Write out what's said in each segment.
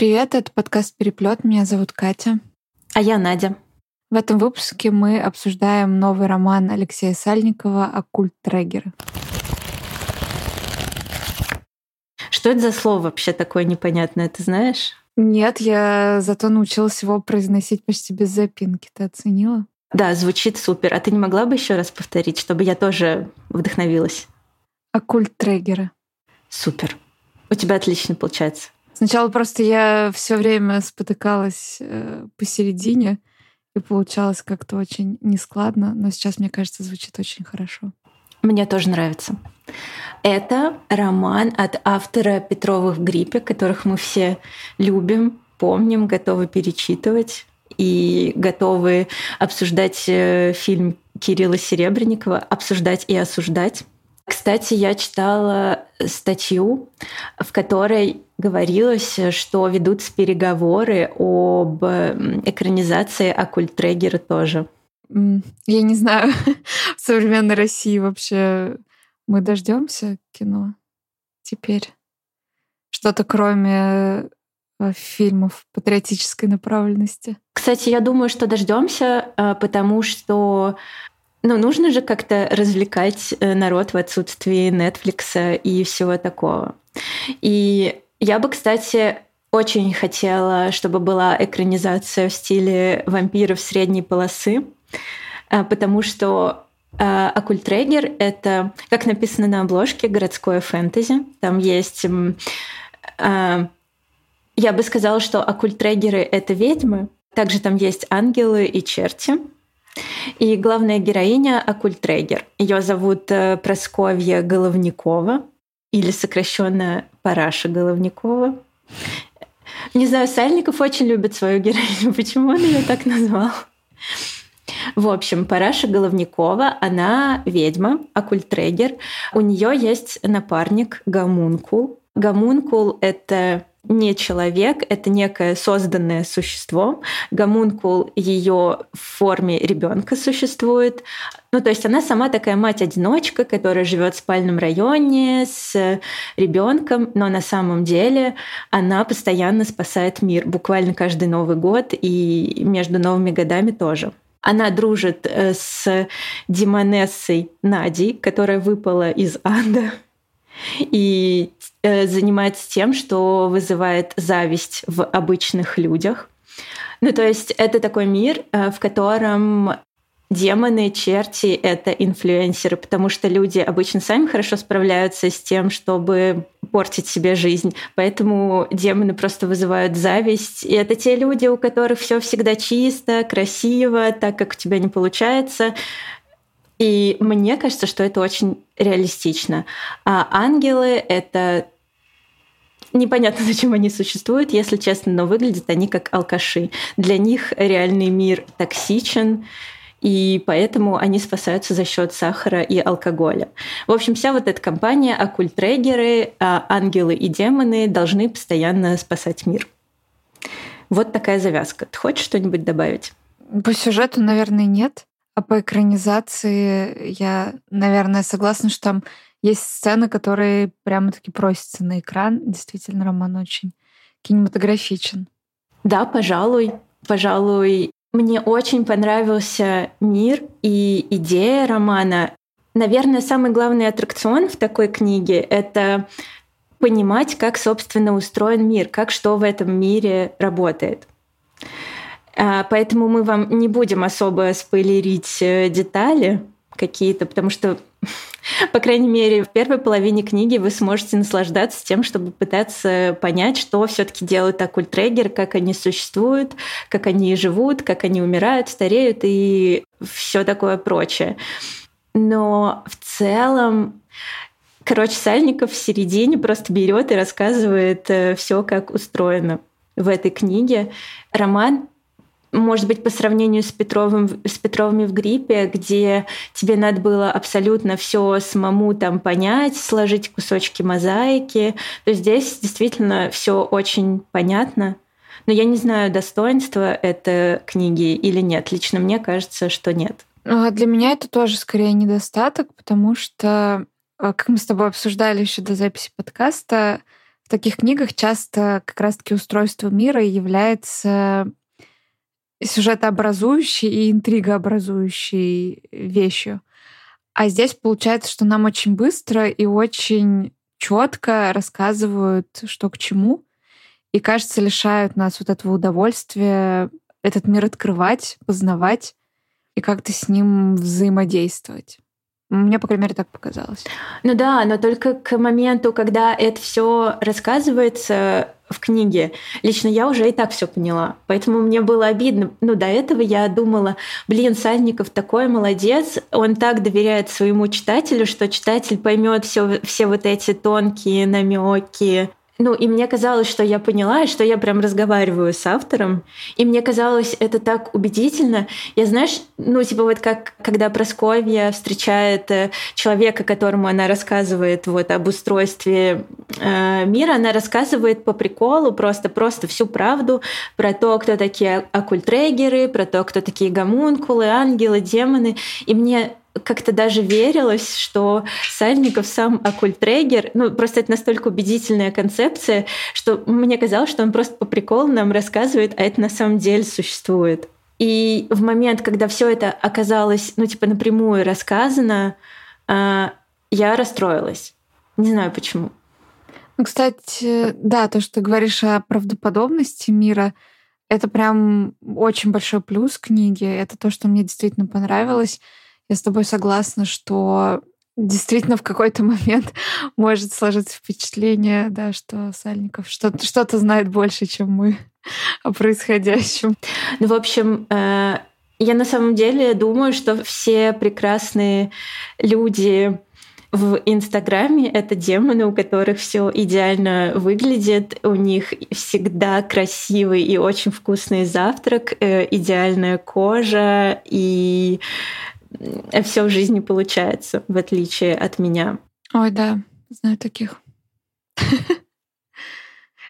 Привет, это подкаст «Переплет». Меня зовут Катя. А я Надя. В этом выпуске мы обсуждаем новый роман Алексея Сальникова «Оккульт Трегеры». Что это за слово вообще такое непонятное, ты знаешь? Нет, я зато научилась его произносить почти без запинки. Ты оценила? Да, звучит супер. А ты не могла бы еще раз повторить, чтобы я тоже вдохновилась? Оккульт Трегеры. Супер. У тебя отлично получается. Сначала просто я все время спотыкалась э, посередине, и получалось как-то очень нескладно, но сейчас, мне кажется, звучит очень хорошо. Мне тоже нравится. Это роман от автора Петровых в гриппе, которых мы все любим, помним, готовы перечитывать и готовы обсуждать э, фильм Кирилла Серебренникова, обсуждать и осуждать. Кстати, я читала статью, в которой говорилось, что ведутся переговоры об экранизации оккульт-трегера тоже. Я не знаю, в современной России вообще мы дождемся кино теперь? Что-то кроме э, фильмов патриотической направленности. Кстати, я думаю, что дождемся, э, потому что ну, нужно же как-то развлекать э, народ в отсутствии Netflix и всего такого. И я бы, кстати, очень хотела, чтобы была экранизация в стиле вампиров средней полосы, э, потому что э, Оккультрегер — это, как написано на обложке, городское фэнтези. Там есть... Я бы сказала, что оккультрегеры — это ведьмы. Также там есть ангелы и черти — и главная героиня Акультрегер. Ее зовут э, Просковья Головникова или сокращенно Параша Головникова. Не знаю, Сальников очень любит свою героиню. Почему он ее так назвал? В общем, Параша Головникова, она ведьма, оккультрегер. У нее есть напарник Гамункул. Гамункул — это не человек, это некое созданное существо. Гомункул ее в форме ребенка существует. Ну, то есть она сама такая мать-одиночка, которая живет в спальном районе с ребенком, но на самом деле она постоянно спасает мир, буквально каждый Новый год и между новыми годами тоже. Она дружит э, с Димонессой Надей, которая выпала из ада и э, занимается тем, что вызывает зависть в обычных людях. Ну, то есть это такой мир, э, в котором демоны, черти — это инфлюенсеры, потому что люди обычно сами хорошо справляются с тем, чтобы портить себе жизнь. Поэтому демоны просто вызывают зависть. И это те люди, у которых все всегда чисто, красиво, так как у тебя не получается. И мне кажется, что это очень реалистично. А ангелы — это Непонятно, зачем они существуют, если честно, но выглядят они как алкаши. Для них реальный мир токсичен, и поэтому они спасаются за счет сахара и алкоголя. В общем, вся вот эта компания, оккультрегеры, а, ангелы и демоны должны постоянно спасать мир. Вот такая завязка. Ты хочешь что-нибудь добавить? По сюжету, наверное, нет. А по экранизации я, наверное, согласна, что там есть сцены, которые прямо-таки просятся на экран. Действительно, роман очень кинематографичен. Да, пожалуй. Пожалуй, мне очень понравился мир и идея романа. Наверное, самый главный аттракцион в такой книге — это понимать, как, собственно, устроен мир, как что в этом мире работает. А, поэтому мы вам не будем особо спойлерить э, детали какие-то, потому что, по крайней мере, в первой половине книги вы сможете наслаждаться тем, чтобы пытаться понять, что все-таки делают оккультрегеры, как они существуют, как они живут, как они умирают, стареют и все такое прочее. Но в целом Короче, Сальников в середине просто берет и рассказывает э, все, как устроено в этой книге. Роман может быть, по сравнению с, Петровым, с Петровыми в гриппе, где тебе надо было абсолютно все самому там понять, сложить кусочки мозаики, то здесь действительно все очень понятно. Но я не знаю, достоинство это книги или нет. Лично мне кажется, что нет. А для меня это тоже скорее недостаток, потому что, а, как мы с тобой обсуждали еще до записи подкаста, таких книгах часто как раз-таки устройство мира является сюжетообразующей и интригообразующей вещью. А здесь получается, что нам очень быстро и очень четко рассказывают, что к чему, и, кажется, лишают нас вот этого удовольствия этот мир открывать, познавать и как-то с ним взаимодействовать. Мне, по крайней мере, так показалось. Ну да, но только к моменту, когда это все рассказывается в книге, лично я уже и так все поняла. Поэтому мне было обидно. Ну, до этого я думала, блин, Сальников такой молодец, он так доверяет своему читателю, что читатель поймет все, все вот эти тонкие намеки, ну, и мне казалось, что я поняла, что я прям разговариваю с автором. И мне казалось это так убедительно. Я, знаешь, ну, типа вот как, когда Просковья встречает э, человека, которому она рассказывает вот об устройстве э, мира, она рассказывает по приколу просто, просто всю правду про то, кто такие оккультрегеры, про то, кто такие гомункулы, ангелы, демоны. И мне как-то даже верилось, что Сальников сам оккультрегер. Ну, просто это настолько убедительная концепция, что мне казалось, что он просто по приколу нам рассказывает, а это на самом деле существует. И в момент, когда все это оказалось, ну, типа, напрямую рассказано, а, я расстроилась. Не знаю почему. Ну, кстати, да, то, что ты говоришь о правдоподобности мира, это прям очень большой плюс книги. Это то, что мне действительно понравилось. Я с тобой согласна, что действительно в какой-то момент может сложиться впечатление, да, что Сальников что-то, что знает больше, чем мы о происходящем. Ну, в общем, э, я на самом деле думаю, что все прекрасные люди в Инстаграме это демоны, у которых все идеально выглядит, у них всегда красивый и очень вкусный завтрак, э, идеальная кожа и все в жизни получается, в отличие от меня. Ой, да, знаю таких.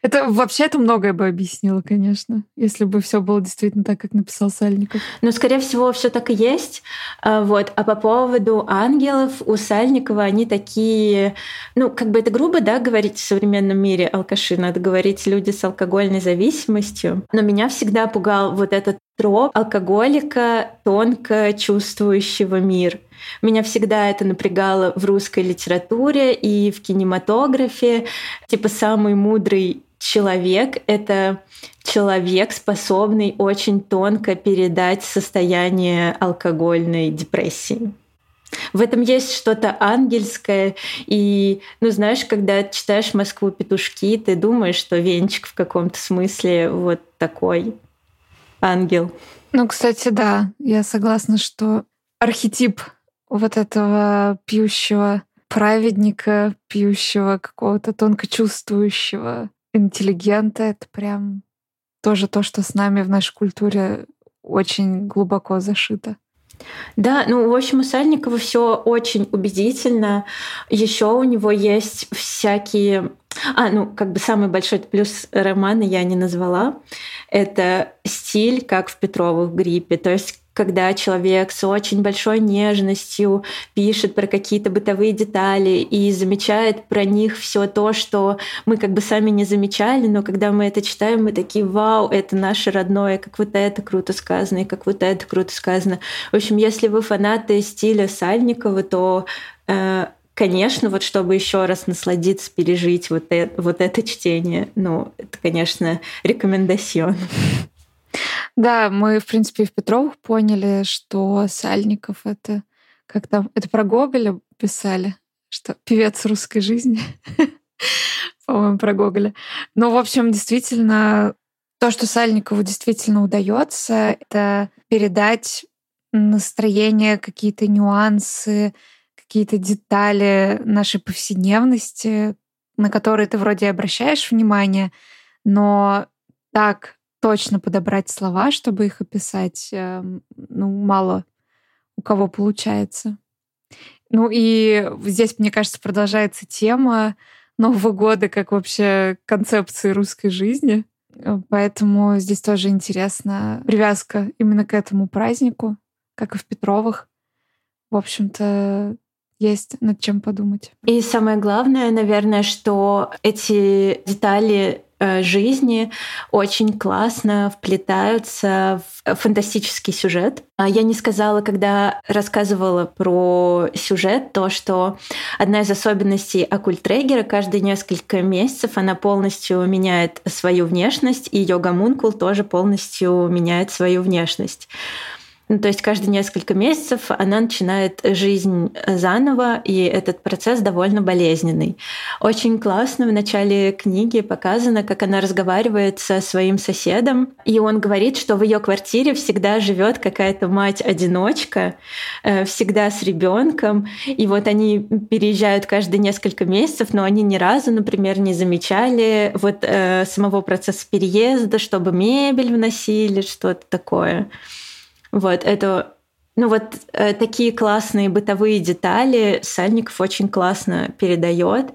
Это вообще это многое бы объяснило, конечно, если бы все было действительно так, как написал Сальников. Ну, скорее всего, все так и есть. А, вот. А по поводу ангелов у Сальникова они такие, ну, как бы это грубо, да, говорить в современном мире алкаши, надо говорить люди с алкогольной зависимостью. Но меня всегда пугал вот этот троп алкоголика, тонко чувствующего мир. Меня всегда это напрягало в русской литературе и в кинематографе. Типа самый мудрый человек — это человек, способный очень тонко передать состояние алкогольной депрессии. В этом есть что-то ангельское. И, ну, знаешь, когда читаешь «Москву петушки», ты думаешь, что Венчик в каком-то смысле вот такой ангел. Ну, кстати, да, я согласна, что архетип вот этого пьющего праведника, пьющего какого-то тонко чувствующего интеллигента, это прям тоже то, что с нами в нашей культуре очень глубоко зашито. Да, ну, в общем, у Сальникова все очень убедительно. Еще у него есть всякие... А, ну, как бы самый большой плюс романа я не назвала. Это стиль, как в Петровых гриппе. То есть когда человек с очень большой нежностью пишет про какие-то бытовые детали и замечает про них все то, что мы как бы сами не замечали, но когда мы это читаем, мы такие, вау, это наше родное, как вот это круто сказано, и как вот это круто сказано. В общем, если вы фанаты стиля Сальникова, то э, конечно, вот чтобы еще раз насладиться, пережить вот это, вот это чтение, ну, это, конечно, рекомендацион. Да, мы, в принципе, в Петровых поняли, что Сальников — это как там, это про Гоголя писали, что певец русской жизни, по-моему, про Гоголя. Ну, в общем, действительно, то, что Сальникову действительно удается, это передать настроение, какие-то нюансы, какие-то детали нашей повседневности, на которые ты вроде обращаешь внимание, но так точно подобрать слова, чтобы их описать, эм, ну, мало у кого получается. Ну и здесь, мне кажется, продолжается тема Нового года как вообще концепции русской жизни. Э, поэтому здесь тоже интересна привязка именно к этому празднику, как и в Петровых. В общем-то, есть над чем подумать. И самое главное, наверное, что эти детали жизни очень классно вплетаются в фантастический сюжет. А я не сказала, когда рассказывала про сюжет, то, что одна из особенностей оккультрегера каждые несколько месяцев она полностью меняет свою внешность, и ее гомункул тоже полностью меняет свою внешность. Ну, то есть каждые несколько месяцев она начинает жизнь заново, и этот процесс довольно болезненный. Очень классно в начале книги показано, как она разговаривает со своим соседом, и он говорит, что в ее квартире всегда живет какая-то мать-одиночка, э, всегда с ребенком, и вот они переезжают каждые несколько месяцев, но они ни разу, например, не замечали вот э, самого процесса переезда, чтобы мебель вносили, что-то такое. Вот это ну вот э, такие классные бытовые детали Сальников очень классно передает.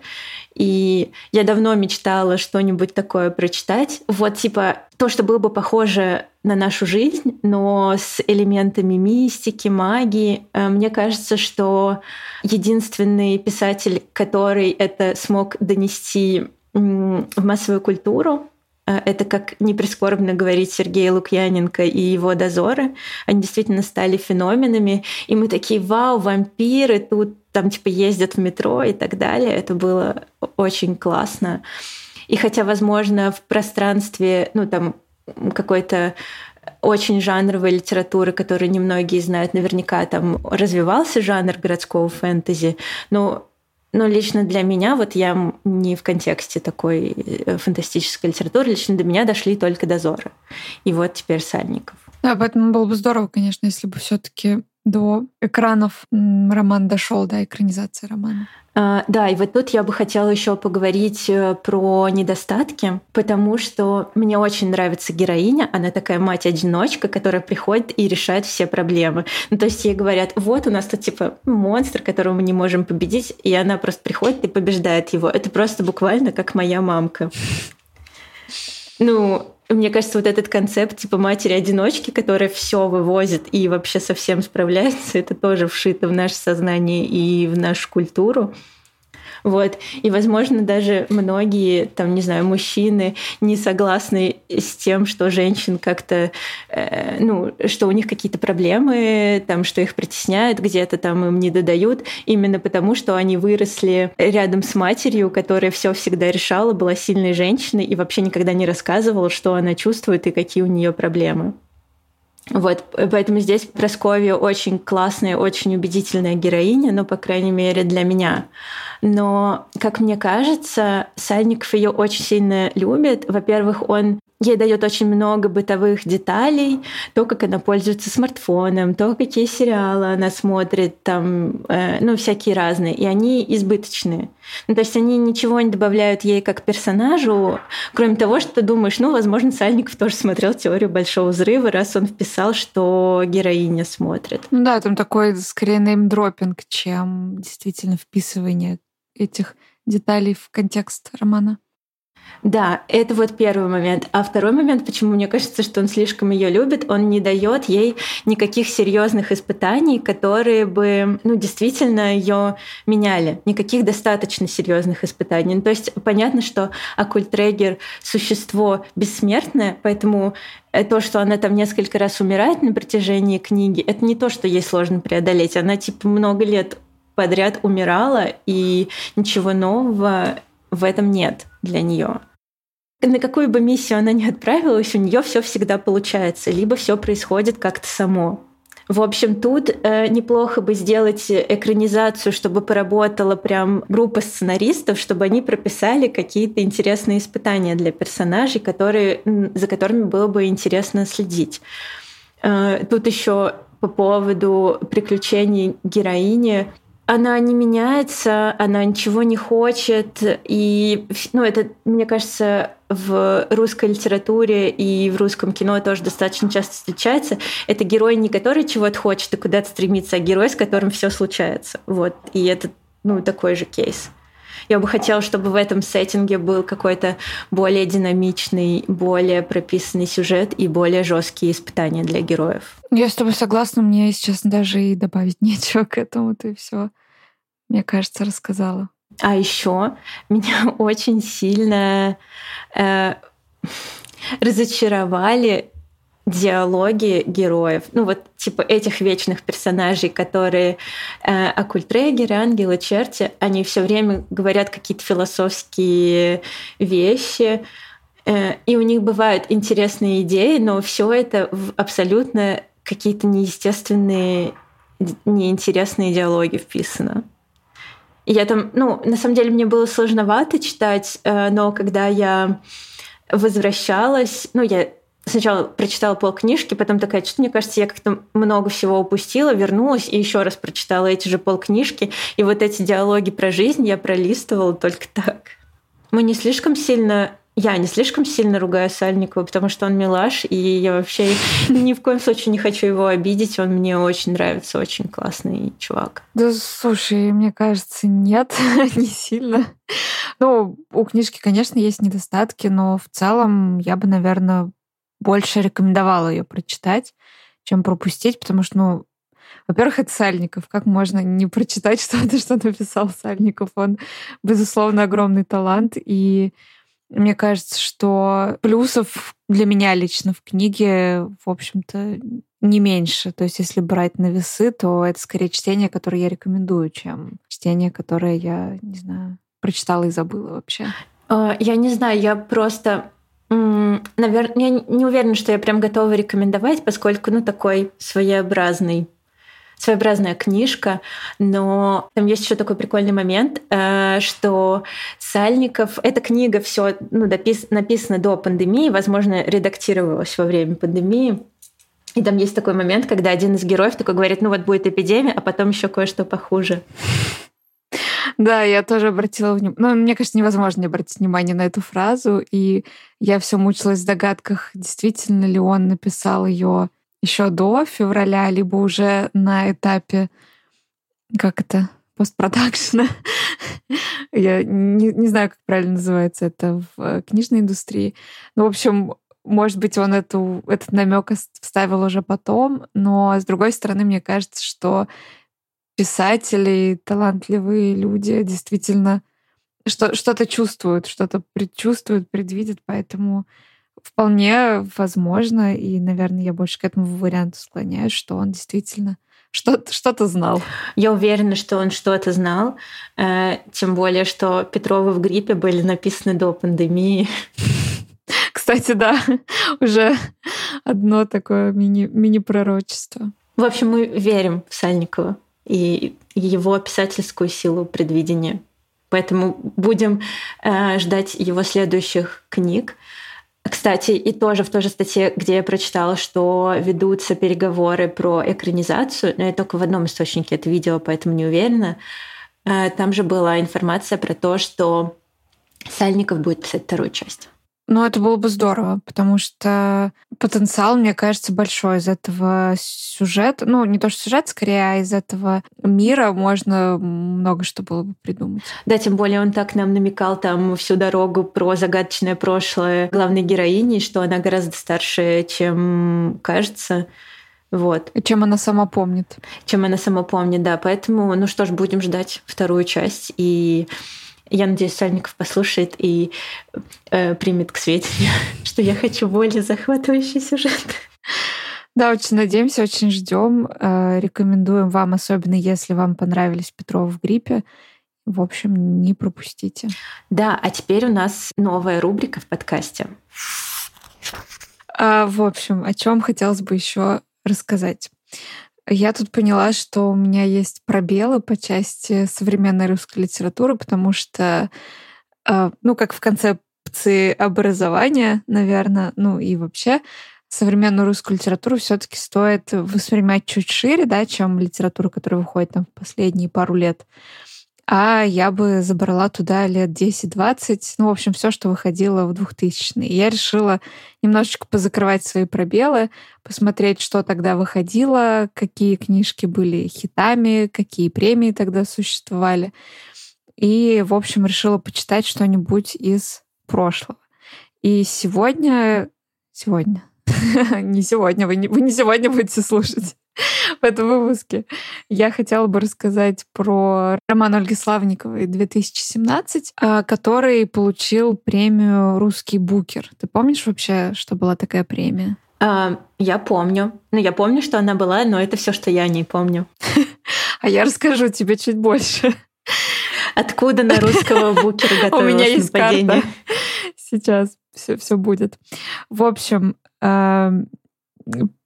И я давно мечтала что-нибудь такое прочитать. Вот типа то, что было бы похоже на нашу жизнь, но с элементами мистики, магии. Э, мне кажется, что единственный писатель, который это смог донести в массовую культуру, это, как не прискорбно говорить Сергей Лукьяненко и его дозоры, они действительно стали феноменами, и мы такие, вау, вампиры, тут там типа ездят в метро и так далее. Это было очень классно. И хотя, возможно, в пространстве, ну там какой-то очень жанровой литературы, которую немногие знают, наверняка там развивался жанр городского фэнтези, но но лично для меня, вот я не в контексте такой э, фантастической литературы, лично до меня дошли только дозоры. И вот теперь Сальников. Да, поэтому было бы здорово, конечно, если бы все-таки до экранов роман дошел, да, экранизация романа. А, да, и вот тут я бы хотела еще поговорить э, про недостатки, потому что мне очень нравится героиня. Она такая мать-одиночка, которая приходит и решает все проблемы. Ну, то есть ей говорят, вот у нас тут типа монстр, которого мы не можем победить, и она просто приходит и побеждает его. Это просто буквально как моя мамка. Ну, мне кажется, вот этот концепт типа матери-одиночки, которая все вывозит и вообще совсем справляется, это тоже вшито в наше сознание и в нашу культуру. Вот. И, возможно, даже многие, там, не знаю, мужчины не согласны с тем, что женщин как-то, э, ну, что у них какие-то проблемы, там, что их притесняют, где-то там им не додают, именно потому, что они выросли рядом с матерью, которая все всегда решала, была сильной женщиной и вообще никогда не рассказывала, что она чувствует и какие у нее проблемы. Вот, поэтому здесь Просковья очень классная, очень убедительная героиня, ну, по крайней мере, для меня. Но, как мне кажется, Сальников ее очень сильно любит. Во-первых, он ей дает очень много бытовых деталей, то, как она пользуется смартфоном, то, какие сериалы она смотрит, там, э, ну, всякие разные, и они избыточные. Ну, то есть они ничего не добавляют ей как персонажу, кроме того, что ты думаешь, ну, возможно, Сальников тоже смотрел «Теорию большого взрыва», раз он вписал, что героиня смотрит. Ну да, там такой скорее неймдропинг, чем действительно вписывание этих деталей в контекст романа. Да, это вот первый момент. А второй момент, почему мне кажется, что он слишком ее любит, он не дает ей никаких серьезных испытаний, которые бы, ну, действительно ее меняли. Никаких достаточно серьезных испытаний. Ну, то есть понятно, что Акультрегер существо бессмертное, поэтому то, что она там несколько раз умирает на протяжении книги, это не то, что ей сложно преодолеть. Она типа много лет подряд умирала, и ничего нового в этом нет для нее на какую бы миссию она ни отправилась, у нее все всегда получается, либо все происходит как-то само. В общем, тут э, неплохо бы сделать экранизацию, чтобы поработала прям группа сценаристов, чтобы они прописали какие-то интересные испытания для персонажей, которые, за которыми было бы интересно следить. Э, тут еще по поводу приключений героини она не меняется, она ничего не хочет. И, ну, это, мне кажется, в русской литературе и в русском кино тоже достаточно часто встречается. Это герой не который чего-то хочет и куда-то стремится, а герой, с которым все случается. Вот. И это, ну, такой же кейс. Я бы хотела, чтобы в этом сеттинге был какой-то более динамичный, более прописанный сюжет и более жесткие испытания для героев. Я с тобой согласна, мне сейчас даже и добавить нечего к этому, ты все мне кажется, рассказала. А еще меня очень сильно э, разочаровали диалоги героев. Ну вот типа этих вечных персонажей, которые э, оккультрегеры, ангелы, черти, они все время говорят какие-то философские вещи, э, и у них бывают интересные идеи, но все это в абсолютно какие-то неестественные, неинтересные диалоги вписано. И я там, ну, на самом деле мне было сложновато читать, э, но когда я возвращалась, ну, я сначала прочитала полкнижки, потом такая, что мне кажется, я как-то много всего упустила, вернулась и еще раз прочитала эти же полкнижки, и вот эти диалоги про жизнь я пролистывала только так. Мы не слишком сильно я не слишком сильно ругаю Сальникова, потому что он милаш, и я вообще ни в коем случае не хочу его обидеть. Он мне очень нравится, очень классный чувак. Да, слушай, мне кажется, нет, не сильно. Ну, у книжки, конечно, есть недостатки, но в целом я бы, наверное, больше рекомендовала ее прочитать, чем пропустить, потому что, ну, во-первых, это Сальников. Как можно не прочитать что-то, что написал Сальников? Он, безусловно, огромный талант. И мне кажется, что плюсов для меня лично в книге, в общем-то, не меньше. То есть, если брать на весы, то это скорее чтение, которое я рекомендую, чем чтение, которое я, не знаю, прочитала и забыла вообще. А, я не знаю, я просто Наверное, я не уверена, что я прям готова рекомендовать, поскольку, ну, такой своеобразный своеобразная книжка, но там есть еще такой прикольный момент, э, что Сальников, эта книга все ну, допис, написана до пандемии, возможно, редактировалась во время пандемии, и там есть такой момент, когда один из героев такой говорит, ну вот будет эпидемия, а потом еще кое-что похуже. Да, я тоже обратила внимание. Ну, мне кажется, невозможно не обратить внимание на эту фразу. И я все мучилась в догадках, действительно ли он написал ее еще до февраля, либо уже на этапе, как это, постпродакшена. Я не, не знаю, как правильно называется это в книжной индустрии. Ну, в общем, может быть, он эту, этот намек вставил уже потом, но с другой стороны, мне кажется, что писатели, талантливые люди действительно что, что-то чувствуют, что-то предчувствуют, предвидят, поэтому вполне возможно, и, наверное, я больше к этому варианту склоняюсь, что он действительно что-то, что-то знал. Я уверена, что он что-то знал, э, тем более, что Петровы в гриппе были написаны до пандемии. Кстати, да, уже одно такое мини, мини-пророчество. В общем, мы верим в Сальникова и его писательскую силу предвидения. Поэтому будем э, ждать его следующих книг. Кстати, и тоже в той же статье, где я прочитала, что ведутся переговоры про экранизацию, но я только в одном источнике это видела, поэтому не уверена. Э, там же была информация про то, что Сальников будет писать вторую часть. Ну, это было бы здорово, потому что потенциал, мне кажется, большой из этого сюжета. Ну, не то, что сюжет, скорее, а из этого мира можно много что было бы придумать. Да, тем более он так нам намекал там всю дорогу про загадочное прошлое главной героини, что она гораздо старше, чем кажется. Вот. И чем она сама помнит. Чем она сама помнит, да. Поэтому, ну что ж, будем ждать вторую часть. И я надеюсь, Сальников послушает и э, примет к сведению, что я хочу более захватывающий сюжет. Да, очень надеемся, очень ждем. Э, рекомендуем вам, особенно если вам понравились Петров в гриппе. В общем, не пропустите. Да, а теперь у нас новая рубрика в подкасте. А, в общем, о чем хотелось бы еще рассказать. Я тут поняла, что у меня есть пробелы по части современной русской литературы, потому что, а, ну, как в концепции образования, наверное, ну и вообще, современную русскую литературу все-таки стоит воспринимать чуть шире, да, чем литературу, которая выходит там в последние пару лет а я бы забрала туда лет 10-20, ну, в общем, все, что выходило в 2000-е. Я решила немножечко позакрывать свои пробелы, посмотреть, что тогда выходило, какие книжки были хитами, какие премии тогда существовали. И, в общем, решила почитать что-нибудь из прошлого. И сегодня... Сегодня. не сегодня, вы не, вы не сегодня будете слушать. В этом выпуске. Я хотела бы рассказать про роман Ольги Славниковой 2017, а, который получил премию «Русский букер». Ты помнишь вообще, что была такая премия? А, я помню. Ну, я помню, что она была, но это все, что я о ней помню. А я расскажу тебе чуть больше. Откуда на русского букера готовилось У меня есть нападение? Карта. Сейчас все, все будет. В общем,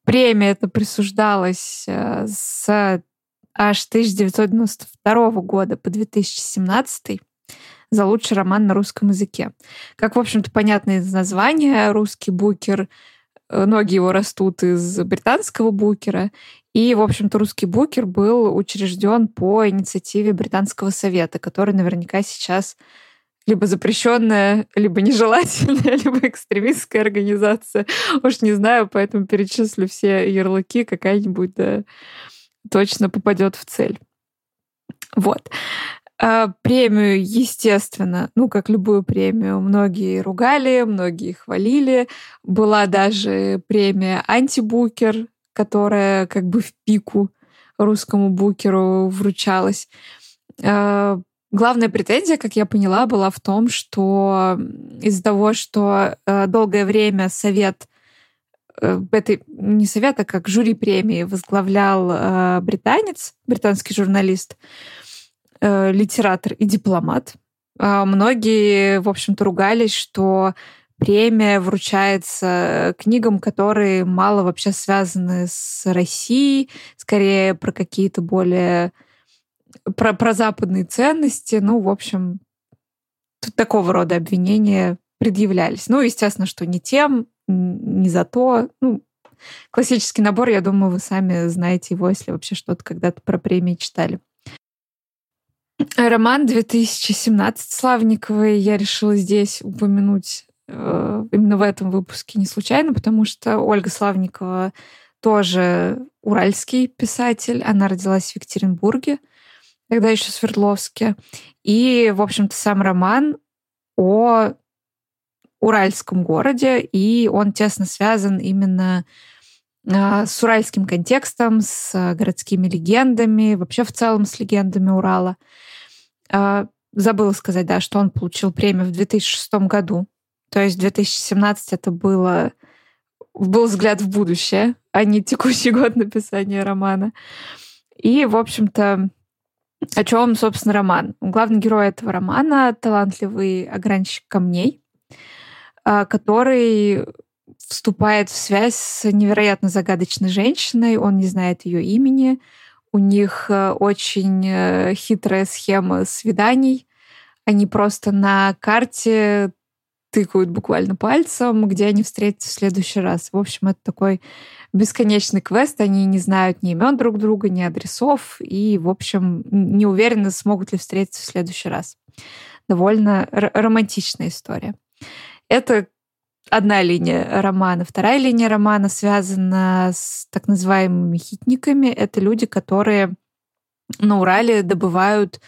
премия это присуждалась э, с аж 1992 года по 2017 за лучший роман на русском языке. Как, в общем-то, понятно из названия, русский букер, э, ноги его растут из британского букера, и, в общем-то, русский букер был учрежден по инициативе Британского совета, который наверняка сейчас либо запрещенная, либо нежелательная, либо экстремистская организация. Уж не знаю, поэтому перечислю все ярлыки, какая-нибудь да, точно попадет в цель. Вот. А премию, естественно, ну, как любую премию, многие ругали, многие хвалили. Была даже премия «Антибукер», которая как бы в пику русскому букеру вручалась. А, Главная претензия, как я поняла, была в том, что из-за того, что э, долгое время совет э, этой не совета, как жюри премии возглавлял э, британец, британский журналист, литератор и дипломат. Э, многие, в общем-то, ругались, что премия вручается книгам, которые мало вообще связаны с Россией, скорее про какие-то более про, про западные ценности. Ну, в общем, тут такого рода обвинения предъявлялись. Ну, естественно, что не тем, не за то. Ну, классический набор, я думаю, вы сами знаете его, если вообще что-то когда-то про премии читали. Роман 2017 Славниковой я решила здесь упомянуть э, именно в этом выпуске не случайно, потому что Ольга Славникова тоже уральский писатель. Она родилась в Екатеринбурге тогда еще Свердловске. И, в общем-то, сам роман о уральском городе, и он тесно связан именно а, с уральским контекстом, с городскими легендами, вообще в целом с легендами Урала. А, забыла сказать, да, что он получил премию в 2006 году. То есть 2017 это было был взгляд в будущее, а не текущий год написания романа. И, в общем-то, о чем, собственно, роман? Главный герой этого романа — талантливый огранщик камней, а, который вступает в связь с невероятно загадочной женщиной, он не знает ее имени, у них э, очень э, хитрая схема свиданий, они просто на карте тыкают буквально пальцем, где они встретятся в следующий раз. В общем, это такой бесконечный квест. Они не знают ни имен друг друга, ни адресов, и, в общем, не уверены, смогут ли встретиться в следующий раз. Довольно романтичная история. Это одна линия романа. Вторая линия романа связана с так называемыми хитниками. Это люди, которые на Урале добывают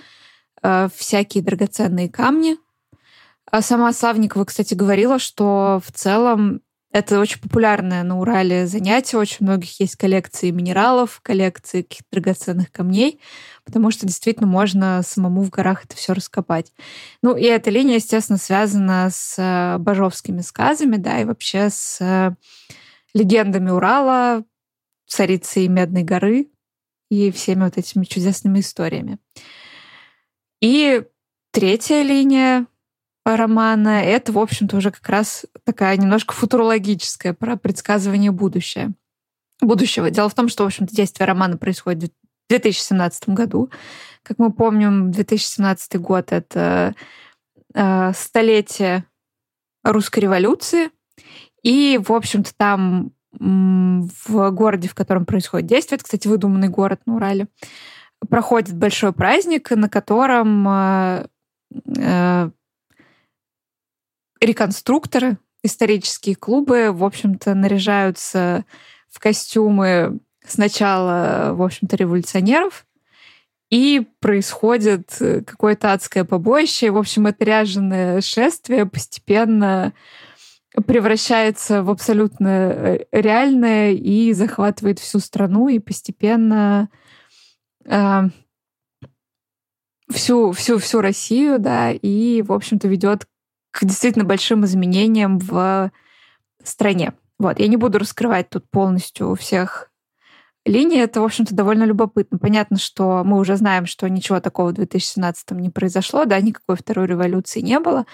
э, всякие драгоценные камни, а сама Славникова, кстати, говорила, что в целом это очень популярное на Урале занятие. Очень многих есть коллекции минералов, коллекции каких-то драгоценных камней, потому что действительно можно самому в горах это все раскопать. Ну и эта линия, естественно, связана с э, божовскими сказами, да, и вообще с э, легендами Урала, царицей Медной горы и всеми вот этими чудесными историями. И третья линия романа, это, в общем-то, уже как раз такая немножко футурологическая про предсказывание будущего. будущего. Дело в том, что, в общем-то, действие романа происходит в 2017 году. Как мы помним, 2017 год — это э, столетие русской революции. И, в общем-то, там в городе, в котором происходит действие, это, кстати, выдуманный город на Урале, проходит большой праздник, на котором э, э, реконструкторы, исторические клубы, в общем-то, наряжаются в костюмы сначала, в общем-то, революционеров, и происходит какое-то адское побоище. В общем, это ряженое шествие постепенно превращается в абсолютно э, реальное и захватывает всю страну и постепенно э, всю, всю, всю Россию, да, и, в общем-то, ведет к действительно большим изменениям в стране. Вот, я не буду раскрывать тут полностью всех линий. Это, в общем-то, довольно любопытно. Понятно, что мы уже знаем, что ничего такого в 2017 не произошло, да, никакой второй революции не было.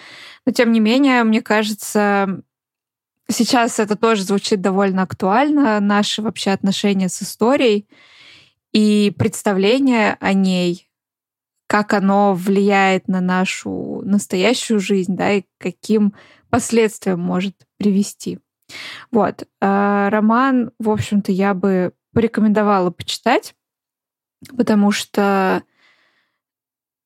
Но, тем не менее, мне кажется, сейчас это тоже звучит довольно актуально, наши вообще отношения с историей и представление о ней, как оно влияет на нашу настоящую жизнь, да, и каким последствиям может привести. Вот. А роман, в общем-то, я бы порекомендовала почитать, потому что,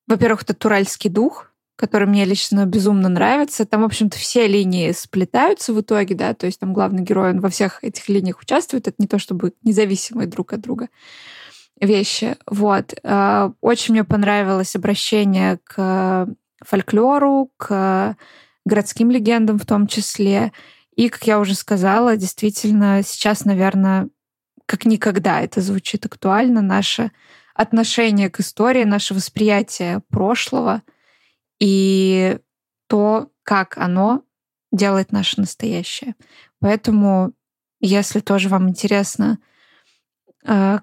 во-первых, это туральский дух, который мне лично безумно нравится. Там, в общем-то, все линии сплетаются в итоге, да, то есть там главный герой, он во всех этих линиях участвует. Это не то, чтобы независимые друг от друга вещи. Вот. А, очень мне понравилось обращение к фольклору, к городским легендам в том числе. И, как я уже сказала, действительно сейчас, наверное, как никогда это звучит актуально, наше отношение к истории, наше восприятие прошлого — и то, как оно делает наше настоящее. Поэтому, если тоже вам интересно э,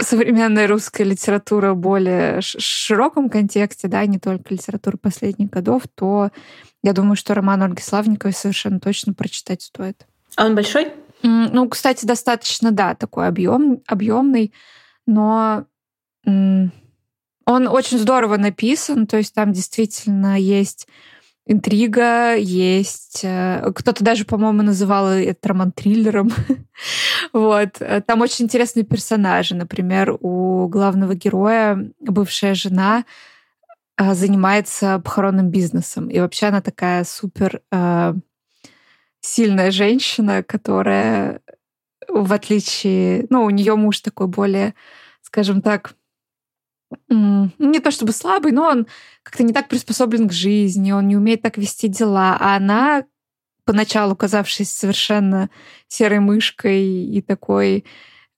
современная русская литература в более широком контексте, да, не только литература последних годов, то я думаю, что роман Ольги Славниковой совершенно точно прочитать стоит. А он большой? Ну, кстати, достаточно, да, такой объем, объемный, но он очень здорово написан, то есть там действительно есть интрига, есть... Э, кто-то даже, по-моему, называл этот роман триллером. вот. Там очень интересные персонажи. Например, у главного героя бывшая жена э, занимается похоронным бизнесом. И вообще она такая супер э, сильная женщина, которая, в отличие... Ну, у нее муж такой более, скажем так, не то чтобы слабый, но он как-то не так приспособлен к жизни, он не умеет так вести дела. А она, поначалу казавшись совершенно серой мышкой и такой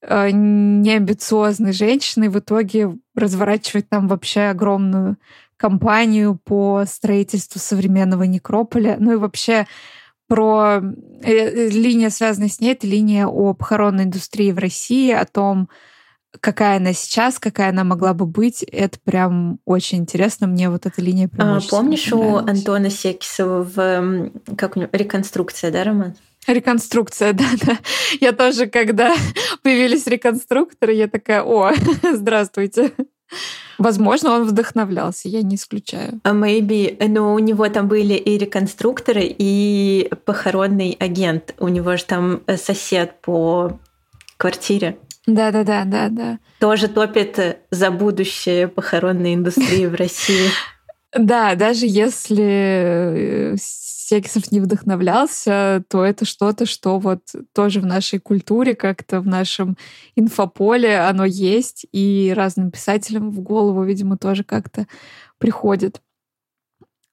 э, неамбициозной женщиной, в итоге разворачивает там вообще огромную компанию по строительству современного некрополя. Ну и вообще про э, линия, связанная с ней, это линия о похоронной индустрии в России, о том, какая она сейчас, какая она могла бы быть, это прям очень интересно. Мне вот эта линия прям а, Помнишь у Антона Секисова в как у него, реконструкция, да, Роман? Реконструкция, да, да. Я тоже, когда появились реконструкторы, я такая, о, здравствуйте. Возможно, он вдохновлялся, я не исключаю. А maybe, но у него там были и реконструкторы, и похоронный агент. У него же там сосед по квартире. Да, да, да, да, да. Тоже топит за будущее похоронной индустрии в России. Да, даже если э, Секисов не вдохновлялся, то это что-то, что вот тоже в нашей культуре, как-то в нашем инфополе оно есть, и разным писателям в голову, видимо, тоже как-то приходит.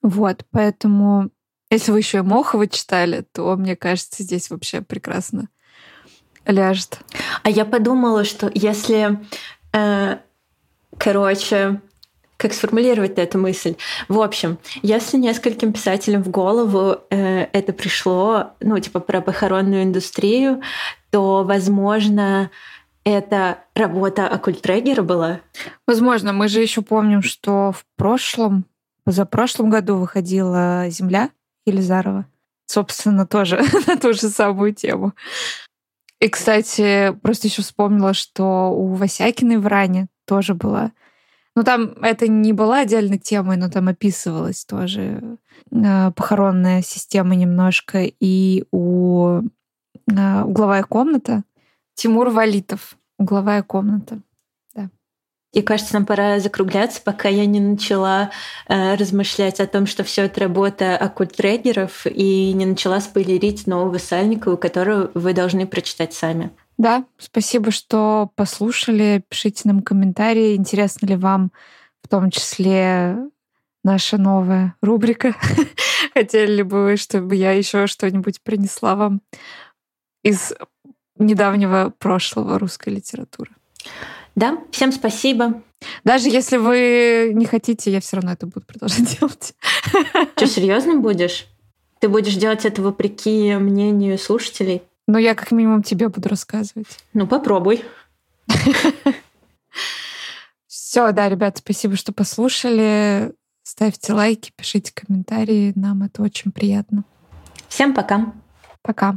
Вот, поэтому если вы еще и Мохова читали, то, мне кажется, здесь вообще прекрасно ляжет. А я подумала, что если, э, короче, как сформулировать эту мысль? В общем, если нескольким писателям в голову э, это пришло, ну, типа про похоронную индустрию, то, возможно, это работа оккультрегера была? Возможно. Мы же еще помним, что в прошлом, позапрошлом году выходила «Земля» Елизарова. Собственно, тоже на ту же самую тему. И, кстати, просто еще вспомнила, что у Васякиной в Ране тоже была. Ну, там это не была отдельной темой, но там описывалась тоже э, похоронная система немножко. И у э, угловая комната Тимур Валитов. Угловая комната. И кажется, нам пора закругляться, пока я не начала э, размышлять о том, что все это работа оккульт-трегеров, и не начала спойлерить нового Сальникова, которого вы должны прочитать сами. Да, спасибо, что послушали. Пишите нам комментарии, интересно ли вам в том числе наша новая рубрика Хотели ли бы вы, чтобы я еще что-нибудь принесла вам из недавнего прошлого русской литературы? Да, всем спасибо. Даже если вы не хотите, я все равно это буду продолжать делать. Что, серьезно будешь? Ты будешь делать это вопреки мнению слушателей? Ну, я как минимум тебе буду рассказывать. Ну, попробуй. Все, да, ребят, спасибо, что послушали. Ставьте лайки, пишите комментарии. Нам это очень приятно. Всем пока. Пока.